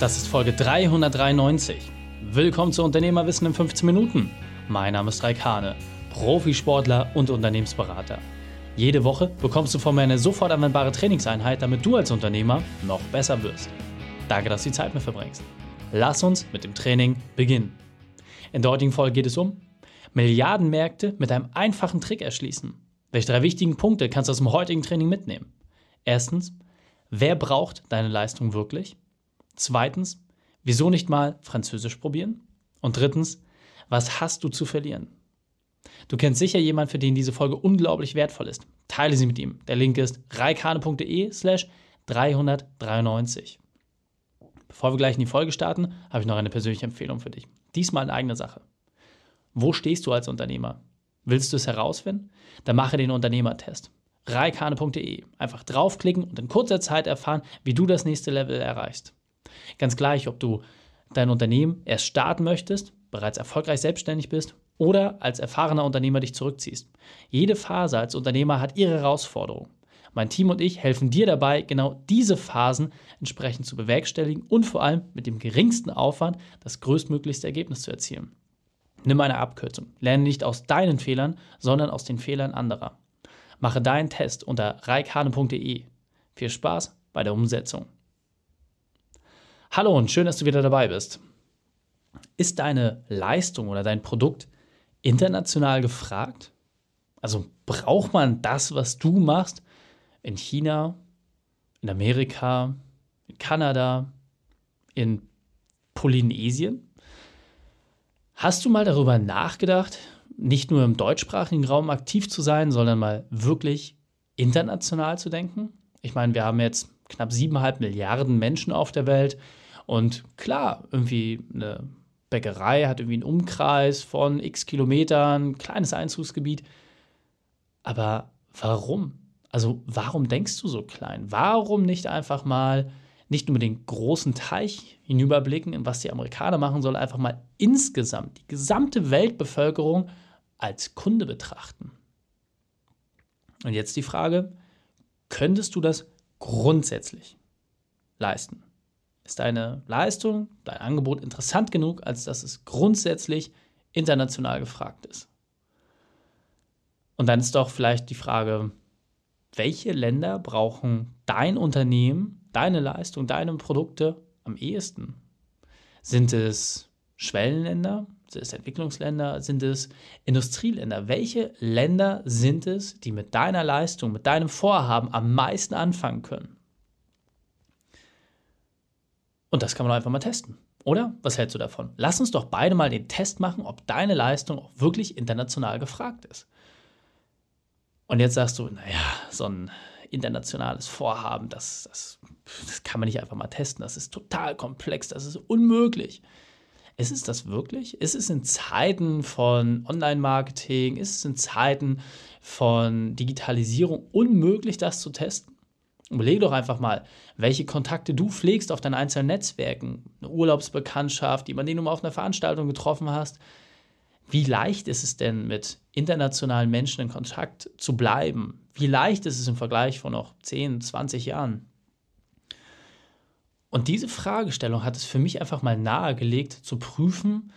Das ist Folge 393. Willkommen zu Unternehmerwissen in 15 Minuten. Mein Name ist Raik Hane, Profisportler und Unternehmensberater. Jede Woche bekommst du von mir eine sofort anwendbare Trainingseinheit, damit du als Unternehmer noch besser wirst. Danke, dass du die Zeit mit verbringst. Lass uns mit dem Training beginnen. In der heutigen Folge geht es um Milliardenmärkte mit einem einfachen Trick erschließen. Welche drei wichtigen Punkte kannst du aus dem heutigen Training mitnehmen? Erstens, wer braucht deine Leistung wirklich? Zweitens, wieso nicht mal Französisch probieren? Und drittens, was hast du zu verlieren? Du kennst sicher jemanden, für den diese Folge unglaublich wertvoll ist. Teile sie mit ihm. Der Link ist reikane.de slash 393. Bevor wir gleich in die Folge starten, habe ich noch eine persönliche Empfehlung für dich. Diesmal eine eigene Sache. Wo stehst du als Unternehmer? Willst du es herausfinden? Dann mache den Unternehmertest. reikane.de. Einfach draufklicken und in kurzer Zeit erfahren, wie du das nächste Level erreichst. Ganz gleich, ob du dein Unternehmen erst starten möchtest, bereits erfolgreich selbstständig bist oder als erfahrener Unternehmer dich zurückziehst. Jede Phase als Unternehmer hat ihre Herausforderung. Mein Team und ich helfen dir dabei, genau diese Phasen entsprechend zu bewerkstelligen und vor allem mit dem geringsten Aufwand das größtmöglichste Ergebnis zu erzielen. Nimm eine Abkürzung. Lerne nicht aus deinen Fehlern, sondern aus den Fehlern anderer. Mache deinen Test unter reikhane.de. Viel Spaß bei der Umsetzung. Hallo und schön, dass du wieder dabei bist. Ist deine Leistung oder dein Produkt international gefragt? Also braucht man das, was du machst, in China, in Amerika, in Kanada, in Polynesien? Hast du mal darüber nachgedacht, nicht nur im deutschsprachigen Raum aktiv zu sein, sondern mal wirklich international zu denken? Ich meine, wir haben jetzt knapp siebeneinhalb Milliarden Menschen auf der Welt. Und klar, irgendwie eine Bäckerei hat irgendwie einen Umkreis von x Kilometern, kleines Einzugsgebiet. Aber warum? Also warum denkst du so klein? Warum nicht einfach mal nicht nur den großen Teich hinüberblicken, in was die Amerikaner machen, sondern einfach mal insgesamt die gesamte Weltbevölkerung als Kunde betrachten? Und jetzt die Frage, könntest du das grundsätzlich leisten? Ist deine Leistung, dein Angebot interessant genug, als dass es grundsätzlich international gefragt ist? Und dann ist doch vielleicht die Frage, welche Länder brauchen dein Unternehmen, deine Leistung, deine Produkte am ehesten? Sind es Schwellenländer? Sind es Entwicklungsländer? Sind es Industrieländer? Welche Länder sind es, die mit deiner Leistung, mit deinem Vorhaben am meisten anfangen können? Und das kann man einfach mal testen. Oder? Was hältst du davon? Lass uns doch beide mal den Test machen, ob deine Leistung auch wirklich international gefragt ist. Und jetzt sagst du, naja, so ein internationales Vorhaben, das, das, das kann man nicht einfach mal testen. Das ist total komplex, das ist unmöglich. Ist es das wirklich? Ist es in Zeiten von Online-Marketing, ist es in Zeiten von Digitalisierung unmöglich, das zu testen? Überlege doch einfach mal, welche Kontakte du pflegst auf deinen einzelnen Netzwerken. Eine Urlaubsbekanntschaft, man den du mal auf einer Veranstaltung getroffen hast. Wie leicht ist es denn, mit internationalen Menschen in Kontakt zu bleiben? Wie leicht ist es im Vergleich von noch 10, 20 Jahren? Und diese Fragestellung hat es für mich einfach mal nahegelegt, zu prüfen,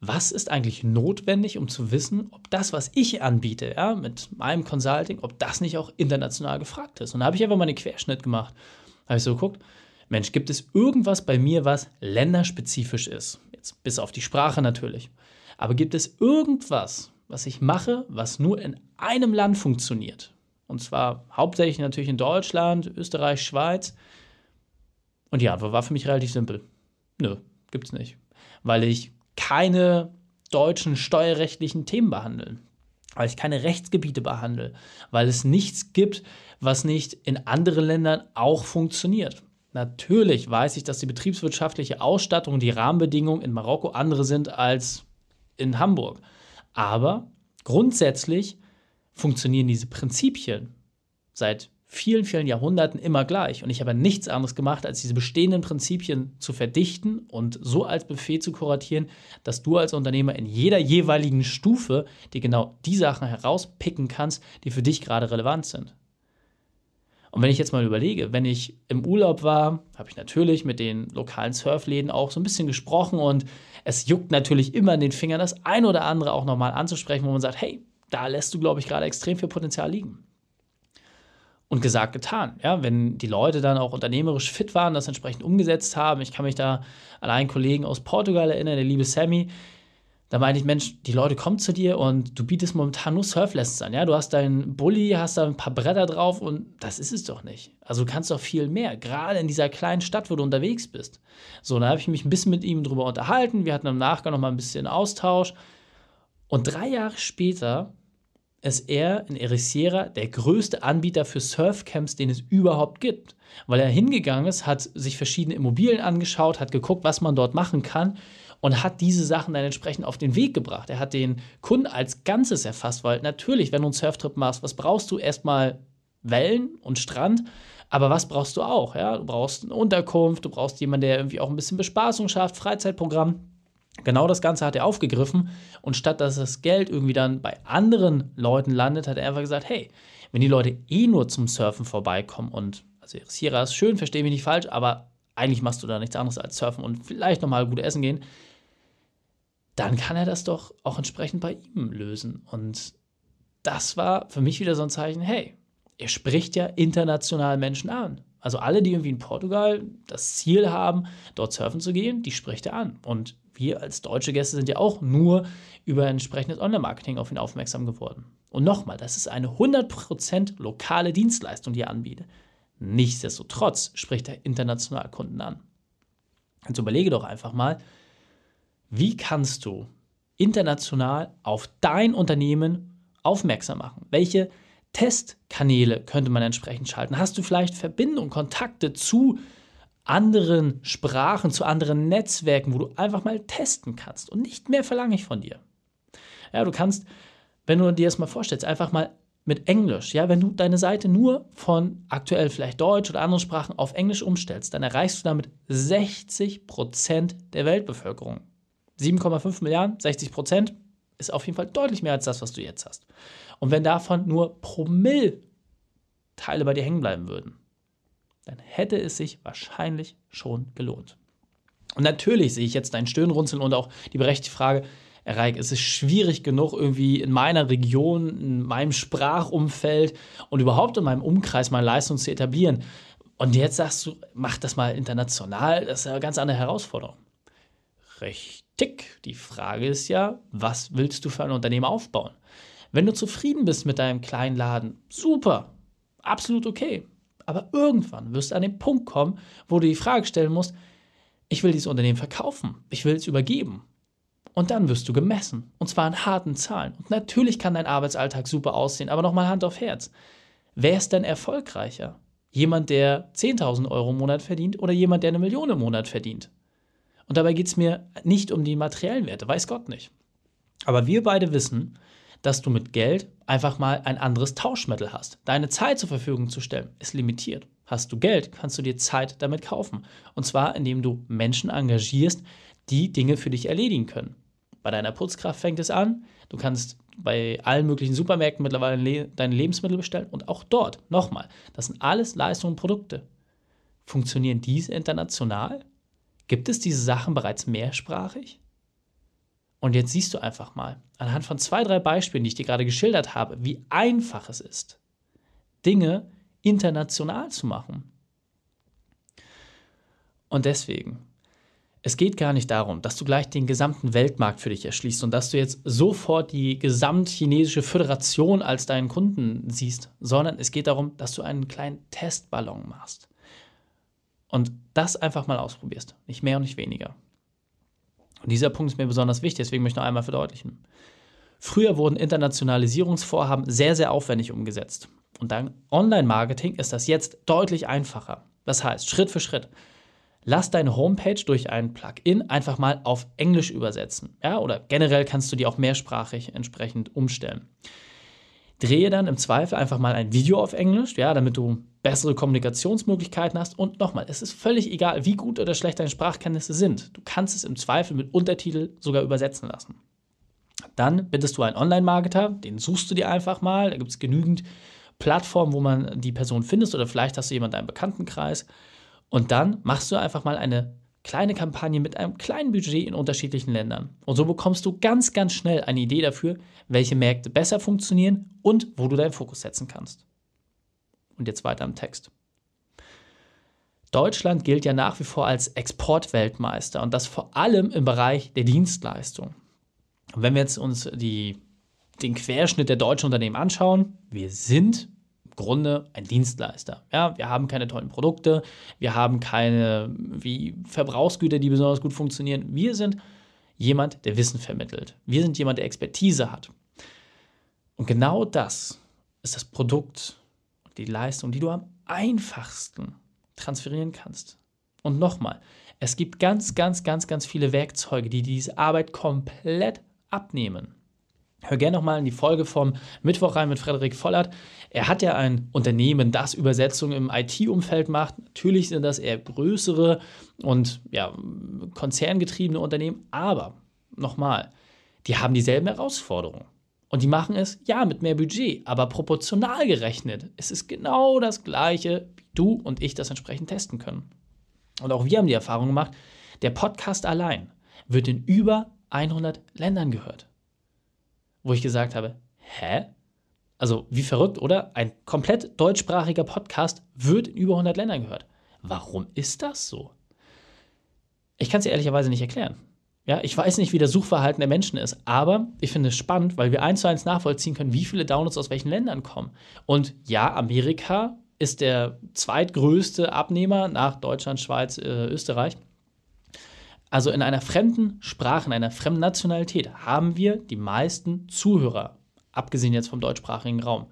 was ist eigentlich notwendig, um zu wissen, ob das, was ich anbiete, ja, mit meinem Consulting, ob das nicht auch international gefragt ist. Und da habe ich einfach mal einen Querschnitt gemacht. Da habe ich so geguckt, Mensch, gibt es irgendwas bei mir, was länderspezifisch ist? Jetzt bis auf die Sprache natürlich. Aber gibt es irgendwas, was ich mache, was nur in einem Land funktioniert? Und zwar hauptsächlich natürlich in Deutschland, Österreich, Schweiz. Und die Antwort war für mich relativ simpel. Nö, gibt's nicht. Weil ich keine deutschen steuerrechtlichen Themen behandeln, weil ich keine Rechtsgebiete behandle, weil es nichts gibt, was nicht in anderen Ländern auch funktioniert. Natürlich weiß ich, dass die betriebswirtschaftliche Ausstattung und die Rahmenbedingungen in Marokko andere sind als in Hamburg. Aber grundsätzlich funktionieren diese Prinzipien seit vielen, vielen Jahrhunderten immer gleich. Und ich habe nichts anderes gemacht, als diese bestehenden Prinzipien zu verdichten und so als Buffet zu kuratieren, dass du als Unternehmer in jeder jeweiligen Stufe dir genau die Sachen herauspicken kannst, die für dich gerade relevant sind. Und wenn ich jetzt mal überlege, wenn ich im Urlaub war, habe ich natürlich mit den lokalen Surfläden auch so ein bisschen gesprochen und es juckt natürlich immer in den Fingern, das ein oder andere auch nochmal anzusprechen, wo man sagt, hey, da lässt du, glaube ich, gerade extrem viel Potenzial liegen. Und gesagt, getan. Ja, wenn die Leute dann auch unternehmerisch fit waren, das entsprechend umgesetzt haben. Ich kann mich da an einen Kollegen aus Portugal erinnern, der liebe Sammy, da meinte ich, Mensch, die Leute kommen zu dir und du bietest momentan nur Surflessons an. Ja, du hast deinen Bulli, hast da ein paar Bretter drauf und das ist es doch nicht. Also du kannst doch viel mehr, gerade in dieser kleinen Stadt, wo du unterwegs bist. So, da habe ich mich ein bisschen mit ihm drüber unterhalten. Wir hatten im Nachgang noch mal ein bisschen Austausch. Und drei Jahre später ist er in Ericeira der größte Anbieter für Surfcamps, den es überhaupt gibt. Weil er hingegangen ist, hat sich verschiedene Immobilien angeschaut, hat geguckt, was man dort machen kann und hat diese Sachen dann entsprechend auf den Weg gebracht. Er hat den Kunden als Ganzes erfasst, weil natürlich, wenn du einen Surftrip machst, was brauchst du? Erstmal Wellen und Strand. Aber was brauchst du auch? Ja? Du brauchst eine Unterkunft, du brauchst jemanden, der irgendwie auch ein bisschen Bespaßung schafft, Freizeitprogramm. Genau das Ganze hat er aufgegriffen und statt dass das Geld irgendwie dann bei anderen Leuten landet, hat er einfach gesagt, hey, wenn die Leute eh nur zum Surfen vorbeikommen und also Sierra ist schön, verstehe mich nicht falsch, aber eigentlich machst du da nichts anderes als surfen und vielleicht nochmal gut essen gehen, dann kann er das doch auch entsprechend bei ihm lösen. Und das war für mich wieder so ein Zeichen, hey, er spricht ja international Menschen an. Also alle, die irgendwie in Portugal das Ziel haben, dort surfen zu gehen, die spricht er an. Und wir als deutsche Gäste sind ja auch nur über entsprechendes Online-Marketing auf ihn aufmerksam geworden. Und nochmal, das ist eine 100% lokale Dienstleistung, die er anbietet. Nichtsdestotrotz spricht er international Kunden an. Also überlege doch einfach mal, wie kannst du international auf dein Unternehmen aufmerksam machen? Welche Testkanäle könnte man entsprechend schalten? Hast du vielleicht Verbindungen, Kontakte zu anderen Sprachen, zu anderen Netzwerken, wo du einfach mal testen kannst? Und nicht mehr verlange ich von dir. Ja, du kannst, wenn du dir das mal vorstellst, einfach mal mit Englisch, ja, wenn du deine Seite nur von aktuell vielleicht Deutsch oder anderen Sprachen auf Englisch umstellst, dann erreichst du damit 60 Prozent der Weltbevölkerung. 7,5 Milliarden, 60 Prozent, ist auf jeden Fall deutlich mehr als das, was du jetzt hast. Und wenn davon nur Promille Teile bei dir hängen bleiben würden, dann hätte es sich wahrscheinlich schon gelohnt. Und natürlich sehe ich jetzt dein Stirnrunzeln und auch die berechtigte Frage, Reik, es ist schwierig genug, irgendwie in meiner Region, in meinem Sprachumfeld und überhaupt in meinem Umkreis meine Leistung zu etablieren. Und jetzt sagst du, mach das mal international, das ist eine ganz andere Herausforderung. Richtig. Die Frage ist ja, was willst du für ein Unternehmen aufbauen? Wenn du zufrieden bist mit deinem kleinen Laden, super, absolut okay. Aber irgendwann wirst du an den Punkt kommen, wo du die Frage stellen musst, ich will dieses Unternehmen verkaufen, ich will es übergeben. Und dann wirst du gemessen. Und zwar in harten Zahlen. Und natürlich kann dein Arbeitsalltag super aussehen, aber nochmal Hand auf Herz. Wer ist denn erfolgreicher? Jemand, der 10.000 Euro im Monat verdient oder jemand, der eine Million im Monat verdient? Und dabei geht es mir nicht um die materiellen Werte, weiß Gott nicht. Aber wir beide wissen, dass du mit Geld einfach mal ein anderes Tauschmittel hast. Deine Zeit zur Verfügung zu stellen ist limitiert. Hast du Geld, kannst du dir Zeit damit kaufen. Und zwar, indem du Menschen engagierst, die Dinge für dich erledigen können. Bei deiner Putzkraft fängt es an. Du kannst bei allen möglichen Supermärkten mittlerweile deine Lebensmittel bestellen und auch dort. Nochmal, das sind alles Leistungen und Produkte. Funktionieren diese international? Gibt es diese Sachen bereits mehrsprachig? Und jetzt siehst du einfach mal, anhand von zwei, drei Beispielen, die ich dir gerade geschildert habe, wie einfach es ist, Dinge international zu machen. Und deswegen, es geht gar nicht darum, dass du gleich den gesamten Weltmarkt für dich erschließt und dass du jetzt sofort die gesamtchinesische Föderation als deinen Kunden siehst, sondern es geht darum, dass du einen kleinen Testballon machst. Und das einfach mal ausprobierst. Nicht mehr und nicht weniger. Und dieser Punkt ist mir besonders wichtig, deswegen möchte ich noch einmal verdeutlichen. Früher wurden Internationalisierungsvorhaben sehr, sehr aufwendig umgesetzt. Und dank Online-Marketing ist das jetzt deutlich einfacher. Das heißt, Schritt für Schritt. Lass deine Homepage durch ein Plugin einfach mal auf Englisch übersetzen. Ja, oder generell kannst du die auch mehrsprachig entsprechend umstellen. Drehe dann im Zweifel einfach mal ein Video auf Englisch, ja, damit du bessere Kommunikationsmöglichkeiten hast. Und nochmal, es ist völlig egal, wie gut oder schlecht deine Sprachkenntnisse sind. Du kannst es im Zweifel mit Untertitel sogar übersetzen lassen. Dann bittest du einen Online-Marketer, den suchst du dir einfach mal. Da gibt es genügend Plattform, wo man die Person findet oder vielleicht hast du jemanden in deinem Bekanntenkreis und dann machst du einfach mal eine kleine Kampagne mit einem kleinen Budget in unterschiedlichen Ländern. Und so bekommst du ganz, ganz schnell eine Idee dafür, welche Märkte besser funktionieren und wo du deinen Fokus setzen kannst. Und jetzt weiter im Text. Deutschland gilt ja nach wie vor als Exportweltmeister und das vor allem im Bereich der Dienstleistung. Und wenn wir jetzt uns die, den Querschnitt der deutschen Unternehmen anschauen, wir sind Grunde ein Dienstleister. Ja, wir haben keine tollen Produkte, wir haben keine wie Verbrauchsgüter, die besonders gut funktionieren. Wir sind jemand, der Wissen vermittelt. Wir sind jemand, der Expertise hat. Und genau das ist das Produkt und die Leistung, die du am einfachsten transferieren kannst. Und nochmal, es gibt ganz, ganz, ganz, ganz viele Werkzeuge, die diese Arbeit komplett abnehmen. Hör gerne nochmal in die Folge vom Mittwoch rein mit Frederik Vollert. Er hat ja ein Unternehmen, das Übersetzungen im IT-Umfeld macht. Natürlich sind das eher größere und ja, konzerngetriebene Unternehmen, aber nochmal, die haben dieselben Herausforderungen. Und die machen es, ja, mit mehr Budget, aber proportional gerechnet. Es ist genau das Gleiche, wie du und ich das entsprechend testen können. Und auch wir haben die Erfahrung gemacht, der Podcast allein wird in über 100 Ländern gehört. Wo ich gesagt habe, hä? Also wie verrückt, oder? Ein komplett deutschsprachiger Podcast wird in über 100 Ländern gehört. Warum ist das so? Ich kann es dir ehrlicherweise nicht erklären. Ja, ich weiß nicht, wie das Suchverhalten der Menschen ist, aber ich finde es spannend, weil wir eins zu eins nachvollziehen können, wie viele Downloads aus welchen Ländern kommen. Und ja, Amerika ist der zweitgrößte Abnehmer nach Deutschland, Schweiz, äh, Österreich. Also in einer fremden Sprache, in einer fremden Nationalität haben wir die meisten Zuhörer, abgesehen jetzt vom deutschsprachigen Raum.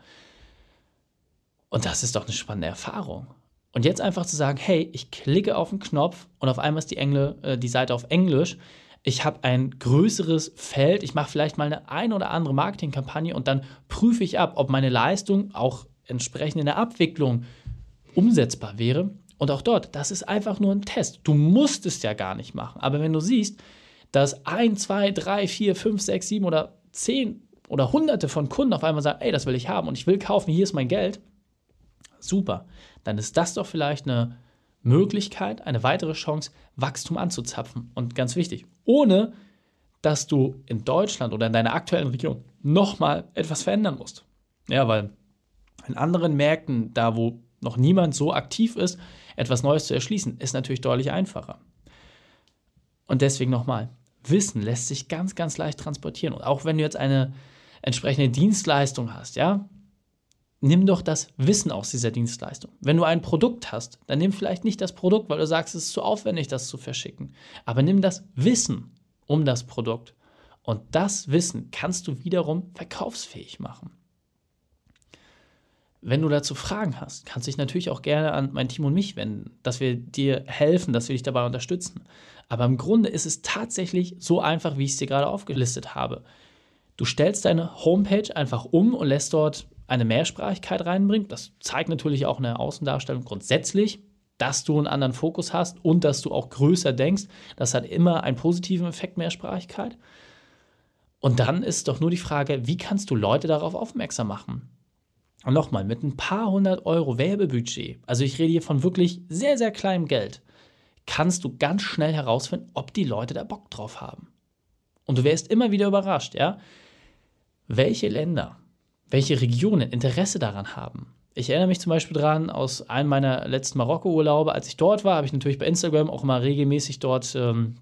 Und das ist doch eine spannende Erfahrung. Und jetzt einfach zu sagen, hey, ich klicke auf den Knopf und auf einmal ist die, Engl äh, die Seite auf Englisch. Ich habe ein größeres Feld, ich mache vielleicht mal eine ein oder andere Marketingkampagne und dann prüfe ich ab, ob meine Leistung auch entsprechend in der Abwicklung umsetzbar wäre. Und auch dort, das ist einfach nur ein Test. Du musst es ja gar nicht machen. Aber wenn du siehst, dass ein, zwei, drei, vier, fünf, sechs, sieben oder zehn oder hunderte von Kunden auf einmal sagen, ey, das will ich haben und ich will kaufen, hier ist mein Geld, super. Dann ist das doch vielleicht eine Möglichkeit, eine weitere Chance, Wachstum anzuzapfen. Und ganz wichtig, ohne dass du in Deutschland oder in deiner aktuellen Region nochmal etwas verändern musst. Ja, weil in anderen Märkten, da wo noch niemand so aktiv ist, etwas Neues zu erschließen, ist natürlich deutlich einfacher. Und deswegen nochmal, Wissen lässt sich ganz, ganz leicht transportieren. Und auch wenn du jetzt eine entsprechende Dienstleistung hast, ja, nimm doch das Wissen aus dieser Dienstleistung. Wenn du ein Produkt hast, dann nimm vielleicht nicht das Produkt, weil du sagst, es ist zu aufwendig, das zu verschicken. Aber nimm das Wissen um das Produkt. Und das Wissen kannst du wiederum verkaufsfähig machen. Wenn du dazu Fragen hast, kannst du dich natürlich auch gerne an mein Team und mich wenden, dass wir dir helfen, dass wir dich dabei unterstützen. Aber im Grunde ist es tatsächlich so einfach, wie ich es dir gerade aufgelistet habe. Du stellst deine Homepage einfach um und lässt dort eine Mehrsprachigkeit reinbringen. Das zeigt natürlich auch eine Außendarstellung grundsätzlich, dass du einen anderen Fokus hast und dass du auch größer denkst. Das hat immer einen positiven Effekt Mehrsprachigkeit. Und dann ist doch nur die Frage, wie kannst du Leute darauf aufmerksam machen? Und nochmal, mit ein paar hundert Euro Werbebudget, also ich rede hier von wirklich sehr, sehr kleinem Geld, kannst du ganz schnell herausfinden, ob die Leute da Bock drauf haben. Und du wärst immer wieder überrascht, ja, welche Länder, welche Regionen Interesse daran haben. Ich erinnere mich zum Beispiel daran, aus einem meiner letzten Marokko-Urlaube, als ich dort war, habe ich natürlich bei Instagram auch immer regelmäßig dort ähm,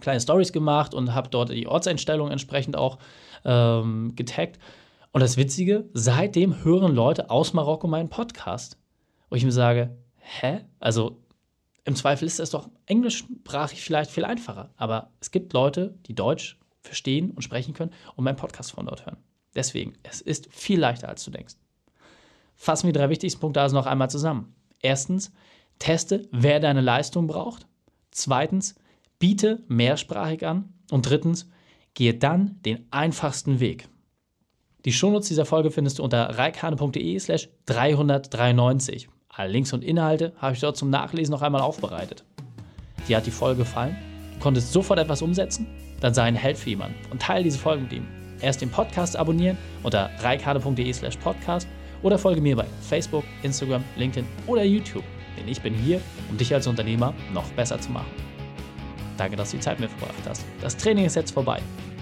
kleine Stories gemacht und habe dort die Ortseinstellungen entsprechend auch ähm, getaggt. Und das Witzige, seitdem hören Leute aus Marokko meinen Podcast. Wo ich mir sage, hä? Also im Zweifel ist das doch englischsprachig vielleicht viel einfacher. Aber es gibt Leute, die Deutsch verstehen und sprechen können und meinen Podcast von dort hören. Deswegen, es ist viel leichter, als du denkst. Fassen wir die drei wichtigsten Punkte also noch einmal zusammen. Erstens, teste, wer deine Leistung braucht. Zweitens, biete mehrsprachig an. Und drittens, gehe dann den einfachsten Weg. Die Shownotes dieser Folge findest du unter reikane.de slash 393. Alle Links und Inhalte habe ich dort zum Nachlesen noch einmal aufbereitet. Dir hat die Folge gefallen? Du konntest sofort etwas umsetzen? Dann sei ein Held für jemanden und teile diese Folge mit ihm. Erst den Podcast abonnieren unter reikane.de slash podcast oder folge mir bei Facebook, Instagram, LinkedIn oder YouTube, denn ich bin hier, um dich als Unternehmer noch besser zu machen. Danke, dass du die Zeit mit mir verbracht hast. Das Training ist jetzt vorbei.